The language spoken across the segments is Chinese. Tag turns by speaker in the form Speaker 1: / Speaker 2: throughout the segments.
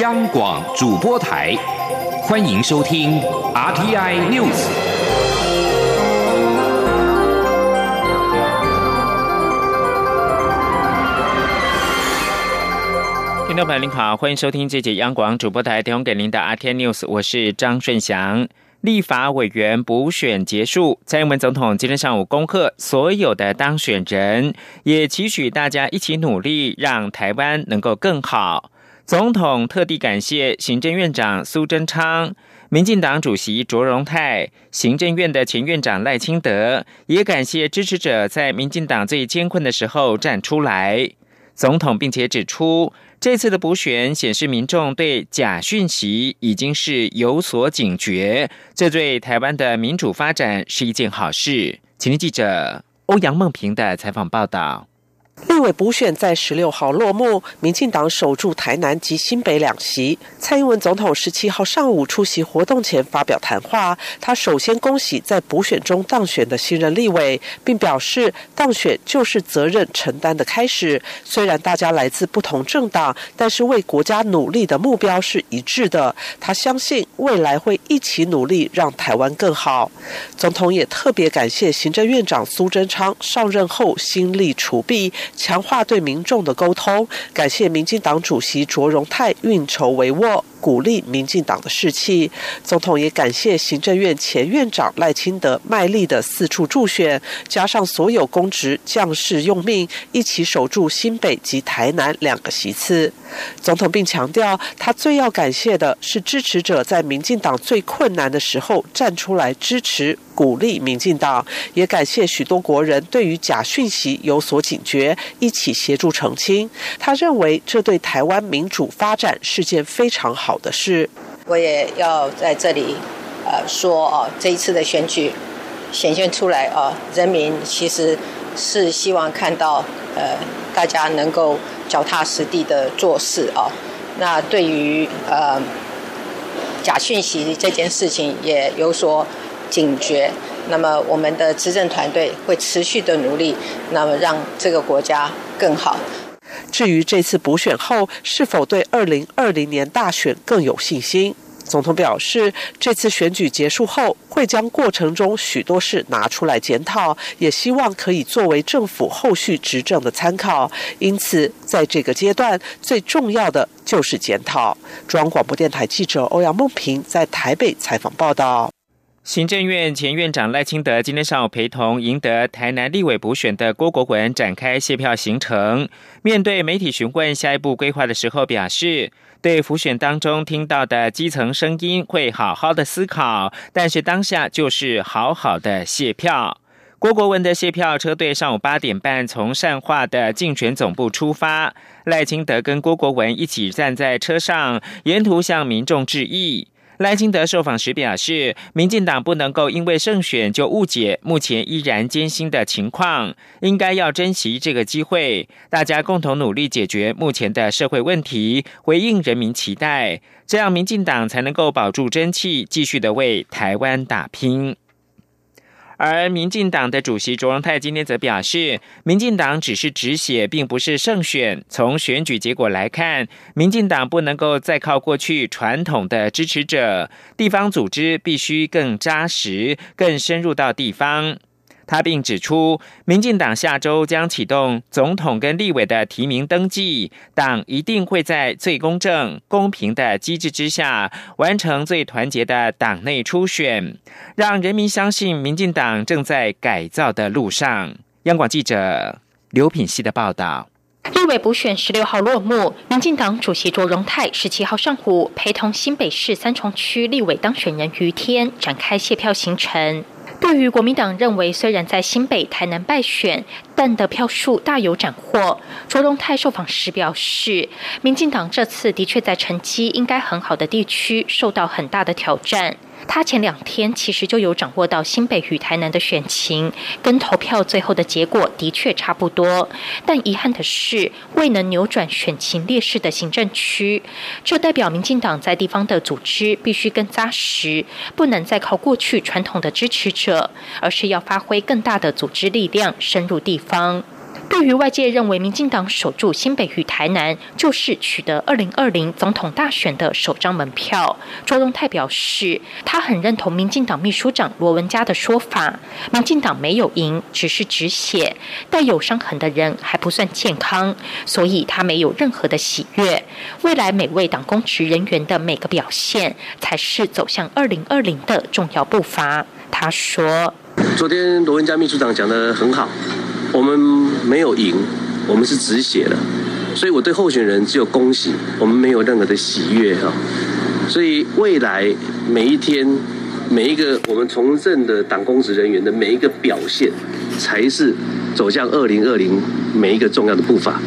Speaker 1: 央广主播台，欢迎收听 RTI News。
Speaker 2: 听众朋友您好，欢迎收听这节央广主播台提供给您的 RTI News，我是张顺祥。立法委员补选结束，蔡英文总统今天上午恭贺所有的当选人，也期许大家一起努力，让台湾能够更好。总统特地感谢行政院长苏贞昌、民进党主席卓荣泰、行政院的前院长赖清德，也感谢支持者在民进党最艰困的时候站出来。总统并且指出。这次的补选显示，民众对假讯息已经是有所警觉，这对台湾的民主发展是一件好事。请听记者欧阳梦平的采访报道。
Speaker 3: 立委补选在十六号落幕，民进党守住台南及新北两席。蔡英文总统十七号上午出席活动前发表谈话，他首先恭喜在补选中当选的新任立委，并表示当选就是责任承担的开始。虽然大家来自不同政党，但是为国家努力的目标是一致的。他相信未来会一起努力，让台湾更好。总统也特别感谢行政院长苏贞昌上任后心力除弊。强化对民众的沟通，感谢民进党主席卓荣泰运筹帷幄。鼓励民进党的士气，总统也感谢行政院前院长赖清德卖力的四处助选，加上所有公职将士用命，一起守住新北及台南两个席次。总统并强调，他最要感谢的是支持者在民进党最困难的时候站出来支持鼓励民进党，也感谢许多国人对于假讯息有所警觉，一起协助澄清。他认为这对台湾民主发展是件非常好。好的事，
Speaker 4: 我也要在这里，呃，说哦，这一次的选举显现出来啊，人民其实是希望看到呃，大家能够脚踏实地的做事啊。那对于呃假讯息这件事情也有所警觉。那么我们的执政团队会持续的努力，那么让这个国家更好。
Speaker 3: 至于这次补选后是否对二零二零年大选更有信心，总统表示，这次选举结束后会将过程中许多事拿出来检讨，也希望可以作为政府后续执政的参考。因此，在这个阶段，最重要的就是检讨。中央广播电台记者欧阳梦平在台北采访报道。
Speaker 2: 行政院前院长赖清德今天上午陪同赢得台南立委补选的郭国文展开谢票行程。面对媒体询问下一步规划的时候，表示对浮选当中听到的基层声音会好好的思考，但是当下就是好好的谢票。郭国文的谢票车队上午八点半从善化的竞选总部出发，赖清德跟郭国文一起站在车上，沿途向民众致意。赖清德受访时表示，民进党不能够因为胜选就误解目前依然艰辛的情况，应该要珍惜这个机会，大家共同努力解决目前的社会问题，回应人民期待，这样民进党才能够保住真气，继续的为台湾打拼。而民进党的主席卓荣泰今天则表示，民进党只是止血，并不是胜选。从选举结果来看，民进党不能够再靠过去传统的支持者，地方组织必须更扎实、更深入到地方。他并指出，民进党下周将启动总统跟立委的提名登记，党一定会在最公正、公平的机制之下，完成最团结的党内初选，让人民相信民进党正在改造的路上。央广记者刘品希的报道。
Speaker 5: 立委补选十六号落幕，民进党主席卓荣泰十七号上午陪同新北市三重区立委当选人于天展开谢票行程。对于国民党认为，虽然在新北、台南败选，但得票数大有斩获。卓荣泰受访时表示，民进党这次的确在成绩应该很好的地区受到很大的挑战。他前两天其实就有掌握到新北与台南的选情，跟投票最后的结果的确差不多。但遗憾的是，未能扭转选情劣势的行政区，这代表民进党在地方的组织必须更扎实，不能再靠过去传统的支持者，而是要发挥更大的组织力量，深入地方。对于外界认为民进党守住新北与台南就是取得二零二零总统大选的首张门票，卓荣泰表示，他很认同民进党秘书长罗文嘉的说法，民进党没有赢，只是止血，带有伤痕的人还不算健康，所以他没有任何的喜悦。未来每位党公职人员的每个表现，才是走向二零二零的重要步伐。他说：“
Speaker 6: 昨天罗文嘉秘书长讲的很好。”我们没有赢，我们是止血的，所以我对候选人只有恭喜，我们没有任何的喜悦哈。所以未来每一天，每一个我们从政的党公职人员的每一个表现，才是走向二零二零每一个重要的步伐。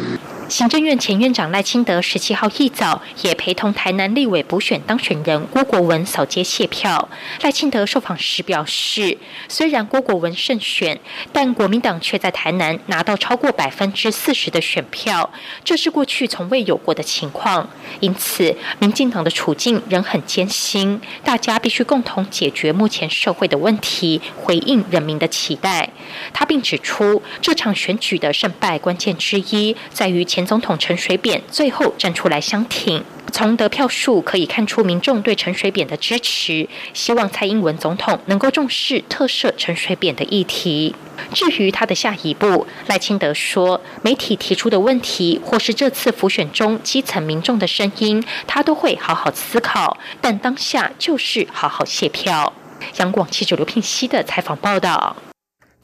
Speaker 5: 行政院前院长赖清德十七号一早也陪同台南立委补选当选人郭国文扫街谢票。赖清德受访时表示，虽然郭国文胜选，但国民党却在台南拿到超过百分之四十的选票，这是过去从未有过的情况。因此，民进党的处境仍很艰辛，大家必须共同解决目前社会的问题，回应人民的期待。他并指出，这场选举的胜败关键之一在于。前总统陈水扁最后站出来相挺，从得票数可以看出民众对陈水扁的支持，希望蔡英文总统能够重视特赦陈水扁的议题。至于他的下一步，赖清德说，媒体提出的问题或是这次浮选中基层民众的声音，他都会好好思考，但当下就是好好谢票。央广记者刘聘熙的采访报道。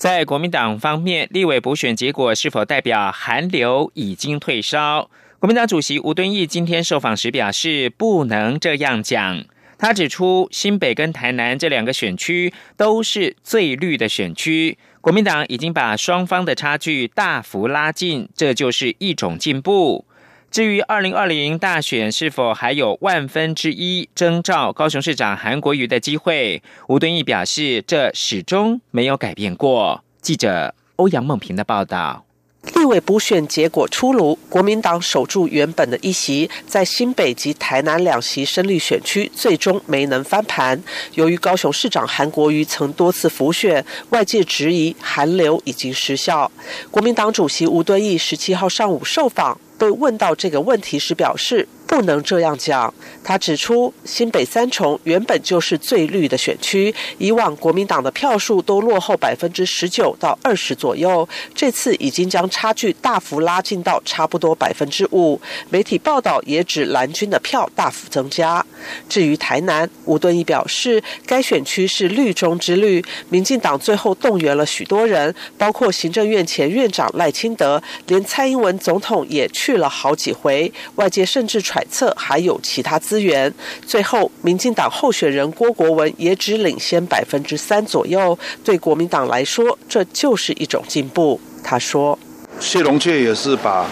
Speaker 2: 在国民党方面，立委补选结果是否代表韩流已经退烧？国民党主席吴敦义今天受访时表示，不能这样讲。他指出，新北跟台南这两个选区都是最绿的选区，国民党已经把双方的差距大幅拉近，这就是一种进步。至于二零二零大选是否还有万分之一征召高雄市长韩国瑜的机会，吴敦义表示，这始终没有改变过。记者欧阳梦平的报道。
Speaker 3: 立委补选结果出炉，国民党守住原本的一席，在新北及台南两席胜利选区，最终没能翻盘。由于高雄市长韩国瑜曾多次浮选，外界质疑韩流已经失效。国民党主席吴敦义十七号上午受访，被问到这个问题时表示。不能这样讲。他指出，新北三重原本就是最绿的选区，以往国民党的票数都落后百分之十九到二十左右，这次已经将差距大幅拉近到差不多百分之五。媒体报道也指蓝军的票大幅增加。至于台南，吴敦义表示，该选区是绿中之绿，民进党最后动员了许多人，包括行政院前院长赖清德，连蔡英文总统也去了好几回。外界甚至传测还有其他资源。最后，民进党候选人郭国文也只领先百分之三左右。对国民党来说，这就是一种进步。他说：“
Speaker 7: 谢龙介也是把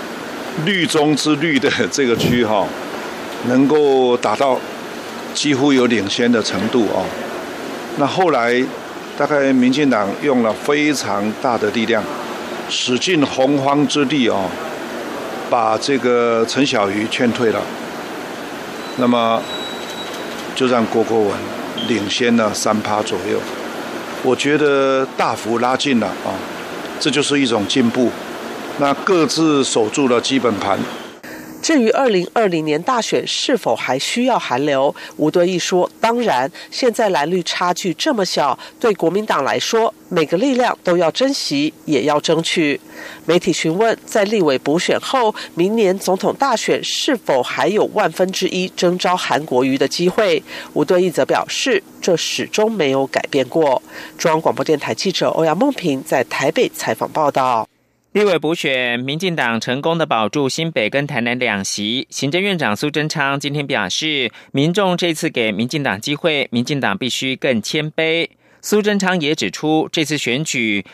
Speaker 7: 绿中之绿的这个区哈，能够达到几乎有领先的程度哦。那后来，大概民进党用了非常大的力量，使尽洪荒之力哦，把这个陈小鱼劝退了。”那么，就让郭国文领先了三趴左右，我觉得大幅拉近了啊，这就是一种进步。那各自守住了基本盘。
Speaker 3: 至于二零二零年大选是否还需要韩流，吴敦义说：“当然，现在蓝绿差距这么小，对国民党来说，每个力量都要珍惜，也要争取。”媒体询问，在立委补选后，明年总统大选是否还有万分之一征召韩国瑜的机会？吴敦义则表示，这始终没有改变过。中央广播电台记者欧阳梦平在台北采访报道。
Speaker 2: 立委补选，民进党成功的保住新北跟台南两席。行政院长苏贞昌今天表示，民众这次给民进党机会，民进党必须更谦卑。苏贞昌也指出，这次选举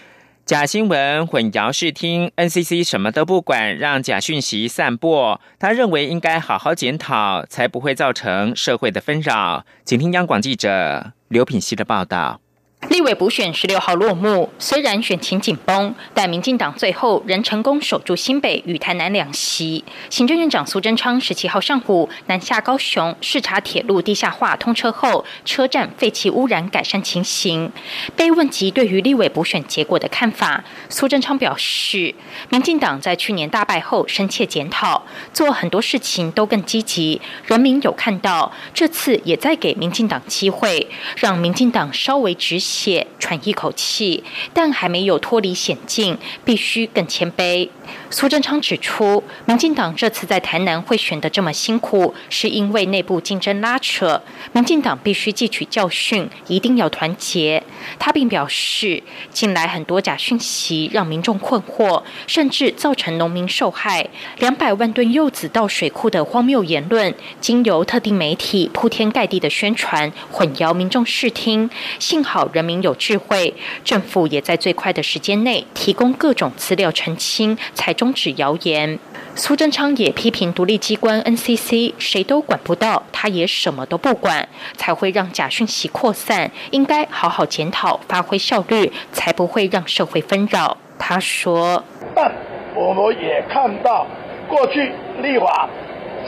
Speaker 2: 假新闻混淆视听，NCC 什么都不管，让假讯息散播。他认为应该好好检讨，才不会造成社会的纷扰。请听央广记者刘品希的报道。
Speaker 5: 立委补选十六号落幕，虽然选情紧绷，但民进党最后仍成功守住新北与台南两席。行政院长苏贞昌十七号上午南下高雄视察铁路地下化通车后车站废气污染改善情形。被问及对于立委补选结果的看法，苏贞昌表示，民进党在去年大败后深切检讨，做很多事情都更积极，人民有看到，这次也在给民进党机会，让民进党稍微止且喘一口气，但还没有脱离险境，必须更谦卑。苏贞昌指出，民进党这次在台南会选得这么辛苦，是因为内部竞争拉扯。民进党必须汲取教训，一定要团结。他并表示，近来很多假讯息让民众困惑，甚至造成农民受害。两百万吨柚子到水库的荒谬言论，经由特定媒体铺天盖地的宣传，混淆民众视听。幸好人民有智慧，政府也在最快的时间内提供各种资料澄清。才终止谣言。苏贞昌也批评独立机关 NCC 谁都管不到，他也什么都不管，才会让假讯息扩散。应该好好检讨，发挥效率，才不会让社会纷扰。他说：“
Speaker 8: 但我们也看到，过去立法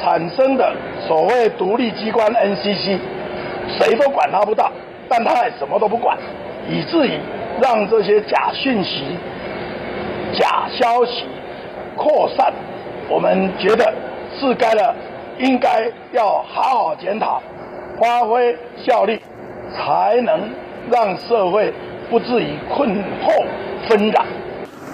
Speaker 8: 产生的所谓独立机关 NCC，谁都管他不到，但他也什么都不管，以至于让这些假讯息、假消息。”扩散，我们觉得是该了，应该要好好检讨，发挥效力，才能让社会不至于困惑纷扰。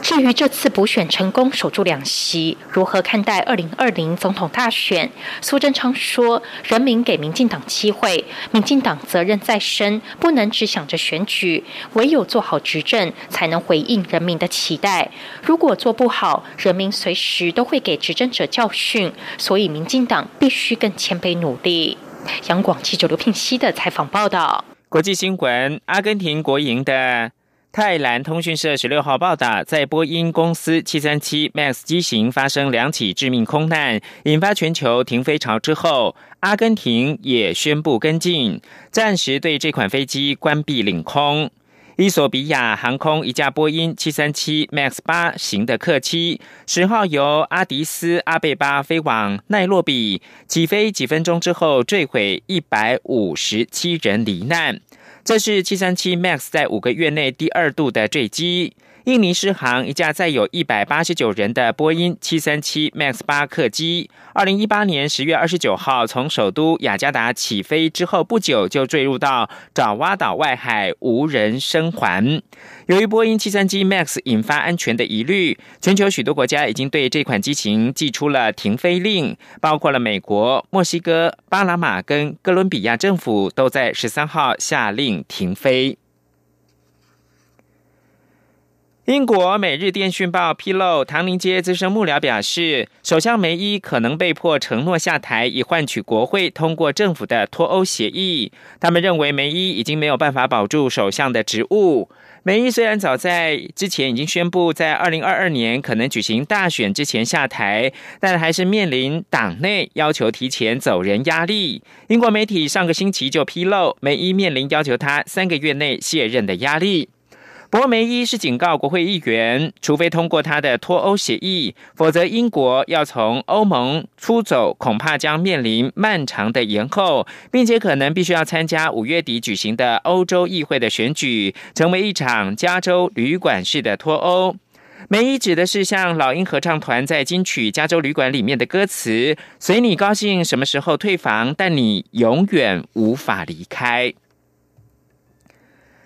Speaker 5: 至于这次补选成功守住两席，如何看待二零二零总统大选？苏贞昌说：“人民给民进党机会，民进党责任在身，不能只想着选举，唯有做好执政，才能回应人民的期待。如果做不好，人民随时都会给执政者教训，所以民进党必须更谦卑努力。”杨广记者刘聘熙的采访报道。
Speaker 2: 国际新闻：阿根廷国营的。泰兰通讯社十六号报道，在波音公司七三七 MAX 机型发生两起致命空难，引发全球停飞潮之后，阿根廷也宣布跟进，暂时对这款飞机关闭领空。伊索比亚航空一架波音七三七 MAX 八型的客机，十号由阿迪斯阿贝巴飞往奈洛比，起飞几分钟之后坠毁，一百五十七人罹难。这是七三七 MAX 在五个月内第二度的坠机。印尼狮航一架载有一百八十九人的波音七三七 MAX 八客机，二零一八年十月二十九号从首都雅加达起飞之后不久就坠入到爪哇岛外海，无人生还。由于波音七三七 MAX 引发安全的疑虑，全球许多国家已经对这款机型寄出了停飞令，包括了美国、墨西哥、巴拿马跟哥伦比亚政府都在十三号下令停飞。英国《每日电讯报》披露，唐宁街资深幕僚表示，首相梅伊可能被迫承诺下台，以换取国会通过政府的脱欧协议。他们认为梅伊已经没有办法保住首相的职务。梅伊虽然早在之前已经宣布在二零二二年可能举行大选之前下台，但还是面临党内要求提前走人压力。英国媒体上个星期就披露，梅伊面临要求他三个月内卸任的压力。博梅伊是警告国会议员，除非通过他的脱欧协议，否则英国要从欧盟出走，恐怕将面临漫长的延后，并且可能必须要参加五月底举行的欧洲议会的选举，成为一场加州旅馆式的脱欧。梅伊指的是像老鹰合唱团在金曲《加州旅馆》里面的歌词：“随你高兴什么时候退房，但你永远无法离开。”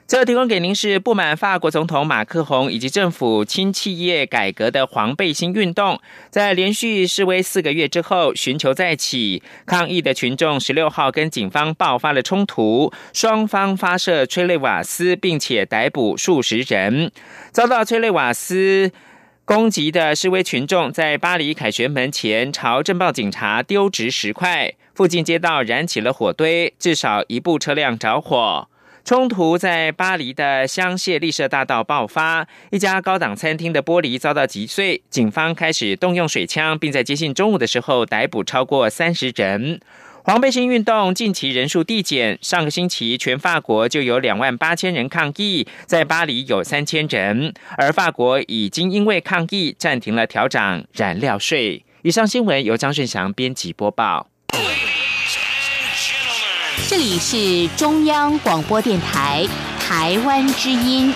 Speaker 2: 这提供给您是不满法国总统马克宏以及政府轻企业改革的黄背心运动，在连续示威四个月之后，寻求再起。抗议的群众十六号跟警方爆发了冲突，双方发射催泪瓦斯，并且逮捕数十人。遭到催泪瓦斯攻击的示威群众，在巴黎凯旋门前朝镇暴警察丢掷石块，附近街道燃起了火堆，至少一部车辆着火。冲突在巴黎的香榭丽舍大道爆发，一家高档餐厅的玻璃遭到击碎，警方开始动用水枪，并在接近中午的时候逮捕超过三十人。黄背心运动近期人数递减，上个星期全法国就有两万八千人抗议，在巴黎有三千人，而法国已经因为抗议暂停了调涨燃料税。以上新闻由张顺祥编辑播报。
Speaker 4: 这里是中央广播电台台湾之音。